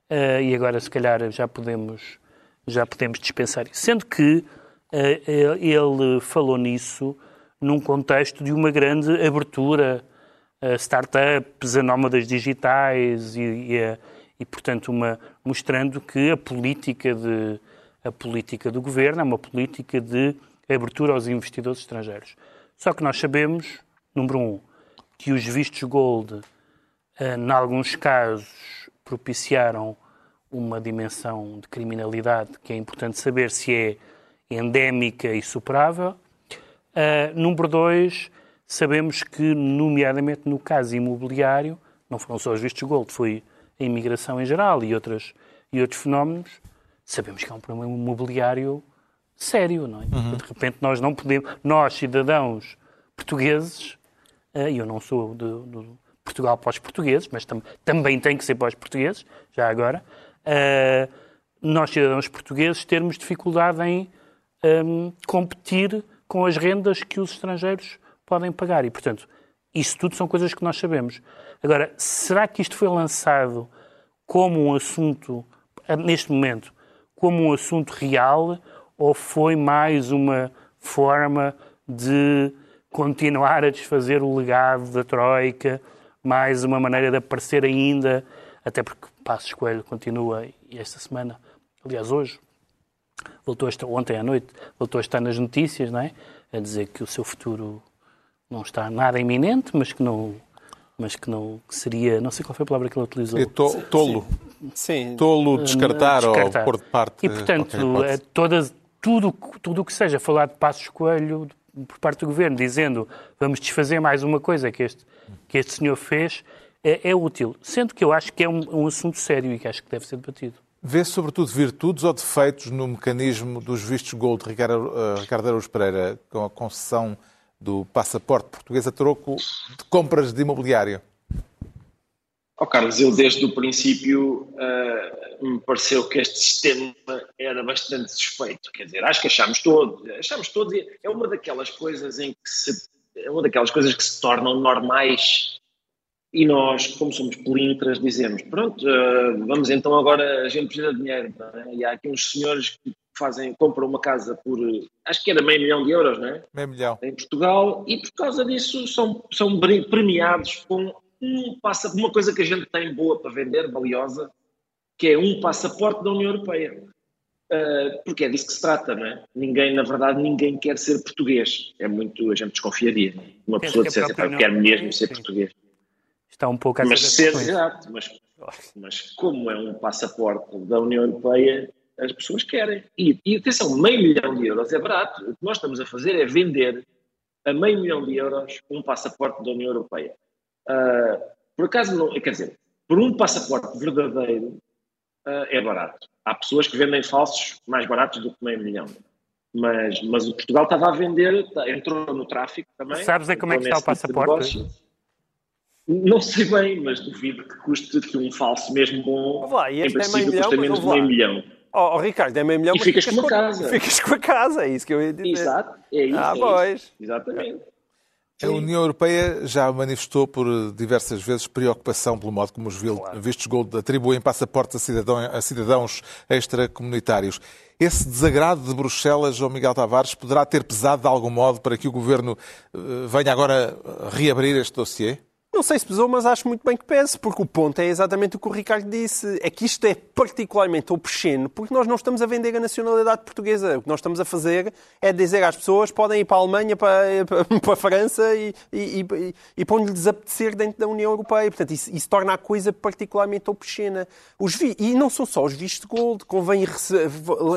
uh, e agora se calhar já podemos, já podemos dispensar isso. Sendo que eh, ele falou nisso num contexto de uma grande abertura a startups, a nómadas digitais e, e, e, portanto, uma, mostrando que a política, de, a política do governo é uma política de abertura aos investidores estrangeiros. Só que nós sabemos, número um, que os vistos gold, eh, em alguns casos, propiciaram uma dimensão de criminalidade que é importante saber se é endémica e superável. Uh, número dois, sabemos que, nomeadamente no caso imobiliário, não foram só os vistos gold, foi a imigração em geral e, outras, e outros fenómenos, sabemos que é um problema imobiliário sério, não é? Uhum. De repente nós não podemos, nós cidadãos portugueses, uh, e eu não sou de, de Portugal para os portugueses, mas tam, também tem que ser para os portugueses, já agora, uh, nós cidadãos portugueses termos dificuldade em um, competir com as rendas que os estrangeiros podem pagar. E, portanto, isso tudo são coisas que nós sabemos. Agora, será que isto foi lançado como um assunto, neste momento, como um assunto real ou foi mais uma forma de continuar a desfazer o legado da Troika, mais uma maneira de aparecer ainda, até porque Passos Coelho continua, esta semana, aliás hoje, voltou ontem à noite, voltou a estar nas notícias, não é? A dizer que o seu futuro não está nada iminente, mas que não, mas que não que seria, não sei qual foi a palavra que ele utilizou. É to, tolo. Sim. Tolo descartar, descartar, ou pôr de parte. E, portanto, é, todas, tudo tudo o que seja falar de Passos Coelho por parte do Governo, dizendo vamos desfazer mais uma coisa que este, que este senhor fez, é, é útil. Sendo que eu acho que é um, um assunto sério e que acho que deve ser debatido. Vê sobretudo virtudes ou defeitos no mecanismo dos vistos gold, Ricardo, uh, Ricardo Araújo Pereira, com a concessão do passaporte português a troco de compras de imobiliário? Oh, Carlos, eu desde o princípio uh, me pareceu que este sistema era bastante suspeito. Quer dizer, acho que achámos todos, achámos todos, é uma daquelas coisas em que se, é uma daquelas coisas que se tornam normais e nós, como somos pelintras, dizemos: pronto, uh, vamos então agora, a gente precisa de dinheiro. É? E há aqui uns senhores que fazem, compram uma casa por, acho que era meio milhão de euros, não é? Meio milhão. Em Portugal, e por causa disso são, são premiados com um passa, uma coisa que a gente tem boa para vender, valiosa, que é um passaporte da União Europeia. Uh, porque é disso que se trata, não é? Ninguém, na verdade, ninguém quer ser português. É muito, a gente desconfiaria. Uma pessoa dissesse, eu quero mesmo ser português está um pouco a mas ser exato, mas, mas como é um passaporte da União Europeia, as pessoas querem. E, e atenção, meio milhão de euros é barato. O que nós estamos a fazer é vender a meio milhão de euros um passaporte da União Europeia. Uh, por acaso, não, quer dizer, por um passaporte verdadeiro uh, é barato. Há pessoas que vendem falsos mais baratos do que meio milhão. Mas, mas o Portugal estava a vender, tá, entrou no tráfico também. Sabes é como é que está o passaporte? Não sei bem, mas duvido que custe que um falso mesmo bom. Lá, e este é milhão, menos de meio milhão. Oh, oh, Ricardo, é meio milhão. E ficas, ficas com a casa. Ficas com a casa, é isso que eu ia dizer. Exato, é isso. Ah, é pois. Isso. Exatamente. A União Europeia já manifestou por diversas vezes preocupação pelo modo como os vistos gold atribuem passaportes a, cidadão, a cidadãos extracomunitários. Esse desagrado de Bruxelas, João Miguel Tavares, poderá ter pesado de algum modo para que o governo eh, venha agora reabrir este dossiê? Não sei se pesou, mas acho muito bem que pese, porque o ponto é exatamente o que o Ricardo disse. É que isto é particularmente obsceno, porque nós não estamos a vender a nacionalidade portuguesa. O que nós estamos a fazer é dizer às pessoas podem ir para a Alemanha, para, para, a França e, e, e, e lhes apetecer dentro da União Europeia. Portanto, isso, isso torna a coisa particularmente obscena. Os vi... E não são só os vistos de gold. Convém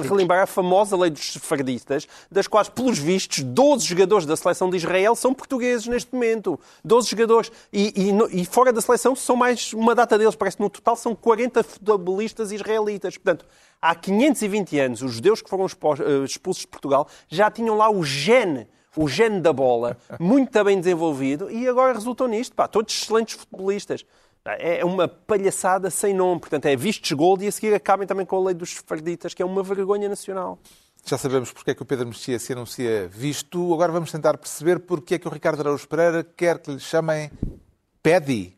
relembrar a famosa lei dos sefardistas, das quais, pelos vistos, 12 jogadores da seleção de Israel são portugueses neste momento. 12 jogadores. E e, e, e, fora da seleção são mais uma data deles, parece que no total são 40 futebolistas israelitas. Portanto, há 520 anos, os judeus que foram eh, expulsos de Portugal já tinham lá o gene, o gene da bola, muito bem desenvolvido, e agora resultou nisto. Pá, todos excelentes futebolistas. É uma palhaçada sem nome. Portanto, é vistos gold e a seguir acabem também com a lei dos farditas, que é uma vergonha nacional. Já sabemos porque é que o Pedro Mexia se anuncia visto. Agora vamos tentar perceber porque é que o Ricardo Araújo Pereira quer que lhe chamem Pedi.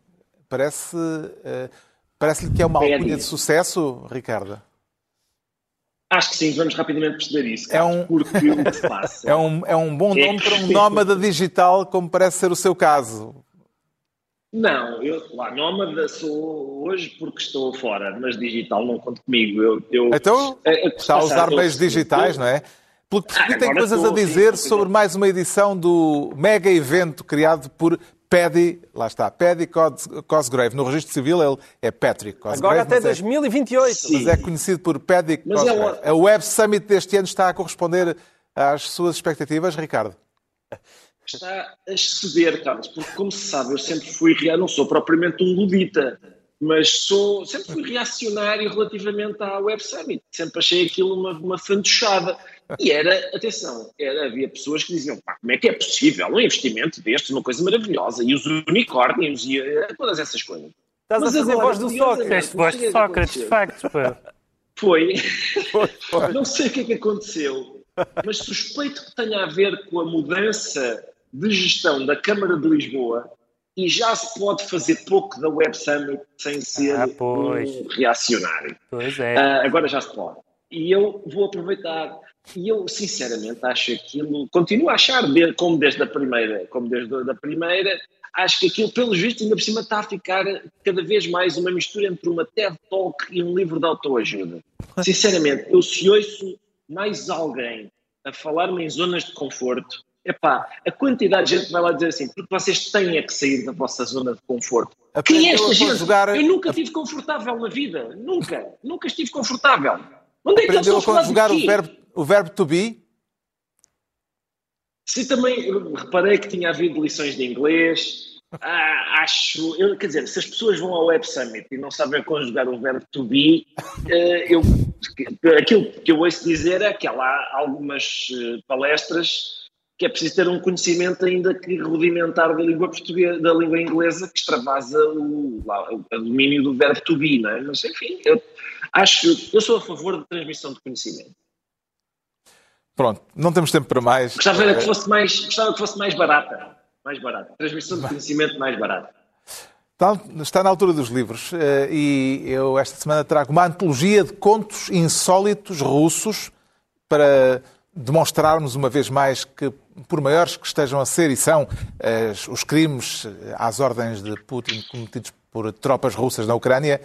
Parece, uh, parece-lhe que é uma alcunha de sucesso, Ricardo? Acho que sim, vamos rapidamente perceber isso. É um... Porque o se passa. é, um, é um bom nome é... para um nómada digital, como parece ser o seu caso. Não, eu lá, nómada sou hoje porque estou fora, mas digital não conto comigo. Eu, eu, então, é, é está a usar meios digitais, não é? Pelo que percebi, ah, tem coisas a dizer sobre mais uma edição do mega evento criado por Paddy, lá está, Paddy Cosgrave. No registro civil ele é Patrick Cosgrave. Agora até 2028. É, mas é conhecido por Paddy mas é Cosgrave. É... A Web Summit deste ano está a corresponder às suas expectativas, Ricardo? Está a exceder, Carlos, porque como se sabe, eu sempre fui, não sou propriamente um ludita, mas sou, sempre fui reacionário relativamente à Web Summit. Sempre achei aquilo uma, uma fantochada. E era, atenção, era, havia pessoas que diziam, pá, como é que é possível um investimento destes, uma coisa maravilhosa, e os unicórnios e uh, todas essas coisas. Estás Mas a fazer voz do Sócrates. voz de Sócrates, de facto. Foi. Foi. Não sei o que é que aconteceu, mas suspeito que tenha a ver com a mudança de gestão da Câmara de Lisboa e já se pode fazer pouco da Web Summit sem ser ah, um reacionário. Pois é. Uh, agora já se pode. E eu vou aproveitar. E eu, sinceramente, acho aquilo, continuo a achar, como desde a primeira, como desde a primeira, acho que aquilo, pelos vistos, ainda por cima está a ficar cada vez mais uma mistura entre uma TED Talk e um livro de autoajuda. Sinceramente, eu se ouço mais alguém a falar-me em zonas de conforto, epá, a quantidade de gente vai lá dizer assim, porque vocês têm é que sair da vossa zona de conforto. Aprendeu Quem é esta gente? Jogar... Eu nunca estive confortável na vida, nunca, nunca estive confortável. Onde é que Aprendeu a conjugar o verbo, o verbo to be? Sim, também reparei que tinha havido lições de inglês, Ah, acho, eu, quer dizer, se as pessoas vão ao Web Summit e não sabem conjugar o verbo to be, uh, eu, aquilo que eu ouço dizer é que há lá algumas uh, palestras que é preciso ter um conhecimento ainda que rudimentar da língua portuguesa, da língua inglesa, que extravasa o, lá, o domínio do verbo to be, não é? Mas enfim, eu acho, eu sou a favor da transmissão de conhecimento. Pronto, não temos tempo para mais. Gostava que fosse mais, gostava que fosse mais barata. Mais barata. Transmissão de conhecimento mais barata. Está na altura dos livros eh, e eu esta semana trago uma antologia de contos insólitos russos para demonstrarmos uma vez mais que, por maiores que estejam a ser e são os crimes às ordens de Putin cometidos por tropas russas na Ucrânia,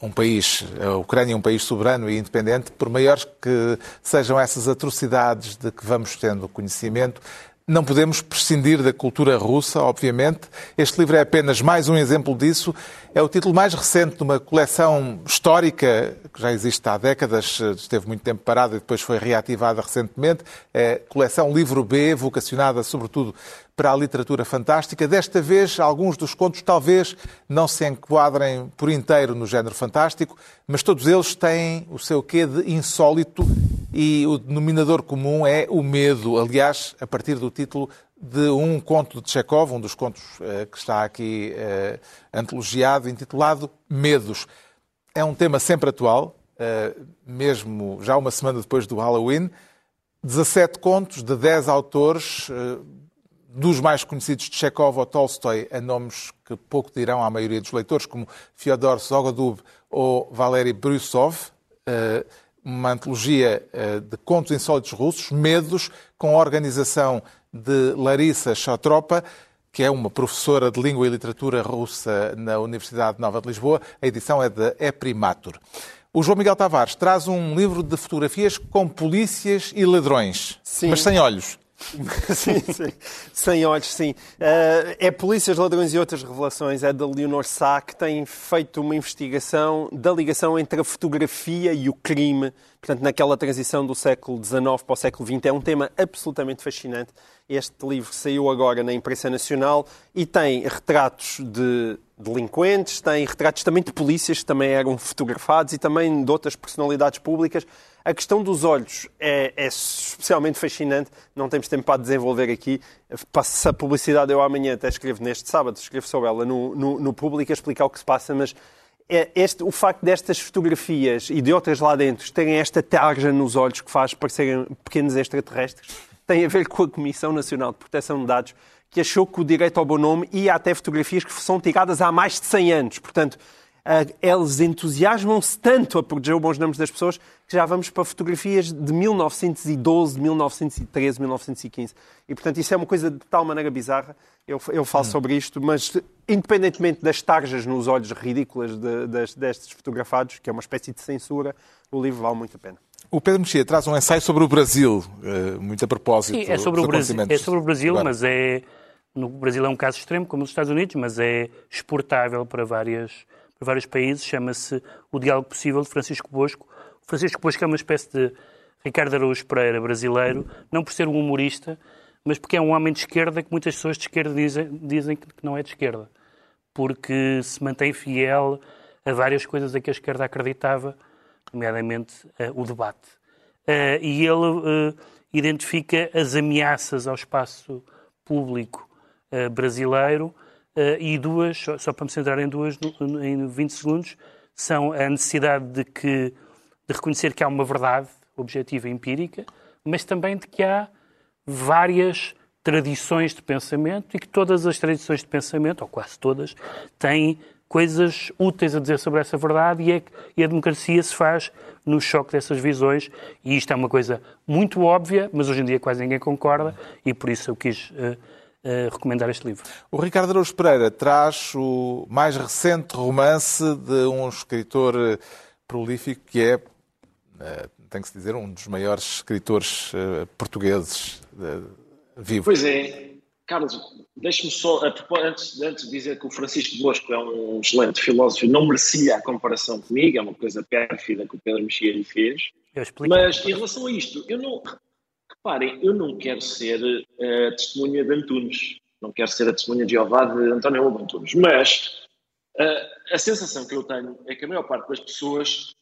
um país, a Ucrânia é um país soberano e independente, por maiores que sejam essas atrocidades de que vamos tendo conhecimento, não podemos prescindir da cultura russa, obviamente. Este livro é apenas mais um exemplo disso. É o título mais recente de uma coleção histórica que já existe há décadas, esteve muito tempo parada e depois foi reativada recentemente. É a coleção Livro B, vocacionada sobretudo para a literatura fantástica. Desta vez, alguns dos contos talvez não se enquadrem por inteiro no género fantástico, mas todos eles têm o seu quê de insólito e o denominador comum é o medo. Aliás, a partir do título de um conto de Chekhov, um dos contos uh, que está aqui uh, antologiado, intitulado Medos. É um tema sempre atual, uh, mesmo já uma semana depois do Halloween. 17 contos de 10 autores, dos mais conhecidos de Chekhov ou Tolstói, a nomes que pouco dirão à maioria dos leitores, como Fyodor Zogodub ou Valery Brusov uma antologia eh, de contos insólitos russos, Medos, com a organização de Larissa Chatropa, que é uma professora de língua e literatura russa na Universidade Nova de Lisboa. A edição é da Eprimatur. O João Miguel Tavares traz um livro de fotografias com polícias e ladrões, sim. mas sem olhos. sim, sim. Sem olhos, sim. Uh, é Polícias, Ladrões e Outras Revelações, é da Leonor Sá, que tem feito uma investigação da ligação entre a fotografia e o crime, portanto, naquela transição do século XIX para o século XX. É um tema absolutamente fascinante. Este livro saiu agora na imprensa nacional e tem retratos de delinquentes, tem retratos também de polícias que também eram fotografados e também de outras personalidades públicas. A questão dos olhos é, é especialmente fascinante, não temos tempo para desenvolver aqui. Passa a publicidade, eu amanhã até escrevo neste sábado, escrevo sobre ela no, no, no público a explicar o que se passa, mas este, o facto destas fotografias e de outras lá dentro terem esta tarja nos olhos que faz parecerem pequenos extraterrestres tem a ver com a Comissão Nacional de Proteção de Dados, que achou que o direito ao bom nome ia até fotografias que são tiradas há mais de 100 anos. Portanto, eles entusiasmam-se tanto a proteger os bons nomes das pessoas que já vamos para fotografias de 1912, 1913, 1915. E, portanto, isso é uma coisa de tal maneira bizarra. Eu, eu falo hum. sobre isto, mas independentemente das tarjas nos olhos ridículas de, de, destes fotografados, que é uma espécie de censura, o livro vale muito a pena. O Pedro Mexia traz um ensaio sobre o Brasil, eh, muito a propósito. Sim, é sobre o Brasil, é sobre o Brasil mas é. No Brasil é um caso extremo, como nos Estados Unidos, mas é exportável para várias vários países, chama-se O Diálogo Possível de Francisco Bosco. O Francisco Bosco é uma espécie de Ricardo Araújo Pereira brasileiro, não por ser um humorista, mas porque é um homem de esquerda que muitas pessoas de esquerda dizem, dizem que não é de esquerda, porque se mantém fiel a várias coisas a que a esquerda acreditava, nomeadamente uh, o debate. Uh, e ele uh, identifica as ameaças ao espaço público brasileiro e duas, só, só, para me centrar em duas no, em 20 segundos, são a necessidade de, que, de reconhecer que há uma verdade objetiva empírica, mas também de que há várias tradições de pensamento e que todas as tradições de pensamento, ou quase todas, têm coisas úteis a dizer sobre essa verdade e, é, e a democracia se faz no choque dessas visões. E isto é uma coisa muito óbvia, mas hoje em dia quase ninguém concorda e por isso eu quis uh, recomendar este livro. O Ricardo Araújo Pereira traz o mais recente romance de um escritor eh, prolífico que é, eh, tem que se dizer, um dos maiores escritores eh, portugueses vivos. Pois é. Carlos, deixe-me só, antes, antes de dizer que o Francisco Bosco é um excelente filósofo, não merecia a comparação comigo, é uma coisa pérfida que o Pedro Mexia lhe fez. Mas em relação a isto, eu não, Reparem, eu não quero ser uh, testemunha de Antunes. não quero ser a testemunha de Jeová de António Lobo Antunes, mas uh, a sensação que eu tenho é que a maior parte das pessoas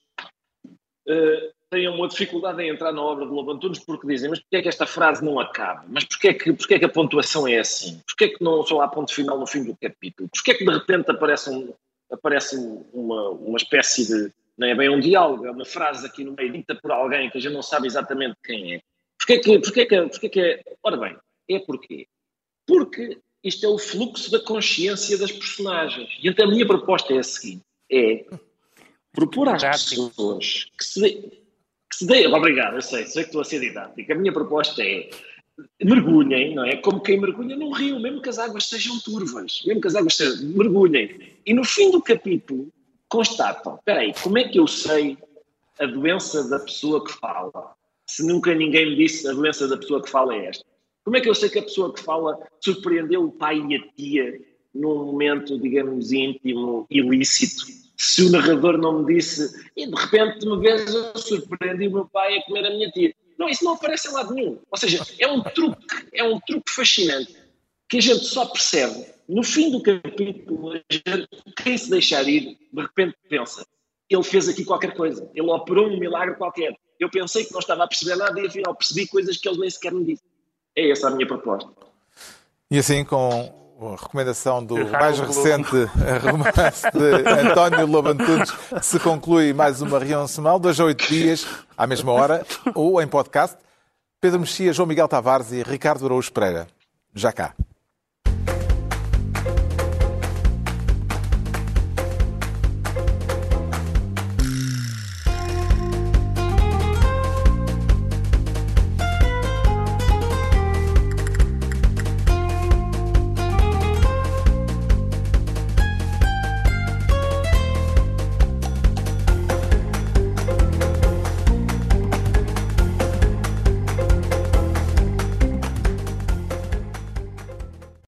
uh, têm uma dificuldade em entrar na obra de Lobo Antunes porque dizem, mas porquê é que esta frase não acaba? Mas porquê é que, porquê é que a pontuação é assim? Porquê é que não só há ponto final no fim do capítulo? Porquê é que de repente aparece, um, aparece uma, uma espécie de, não é bem um diálogo, é uma frase aqui no meio dita por alguém que a gente não sabe exatamente quem é. Porquê é que, porquê é que, porquê é que é? Ora bem, é porquê? Porque isto é o fluxo da consciência das personagens. E então a minha proposta é a seguinte, é propor às pessoas que se que se dê, obrigado, eu sei, sei que estou a ser didático. A minha proposta é mergulhem, não é? Como quem mergulha num rio, mesmo que as águas sejam turvas, mesmo que as águas sejam, mergulhem. E no fim do capítulo constatam, espera aí, como é que eu sei a doença da pessoa que fala? Se nunca ninguém me disse a doença da pessoa que fala é esta. Como é que eu sei que a pessoa que fala surpreendeu o pai e a tia num momento, digamos, íntimo, ilícito? se o narrador não me disse e de repente uma vez eu surpreendi o meu pai a comer a minha tia. Não, isso não aparece em lado nenhum. Ou seja, é um truque, é um truque fascinante que a gente só percebe no fim do capítulo. Gente, quem se deixar ir, de repente pensa, ele fez aqui qualquer coisa, ele operou um milagre qualquer. Eu pensei que não estava a perceber nada e afinal percebi coisas que ele nem sequer me disse. É essa a minha proposta. E assim, com a recomendação do mais recente romance de António Lobo Antunes, se conclui mais uma reunião semanal, dois a oito dias, à mesma hora, ou em podcast. Pedro Mexia, João Miguel Tavares e Ricardo Araújo Pereira. Já cá.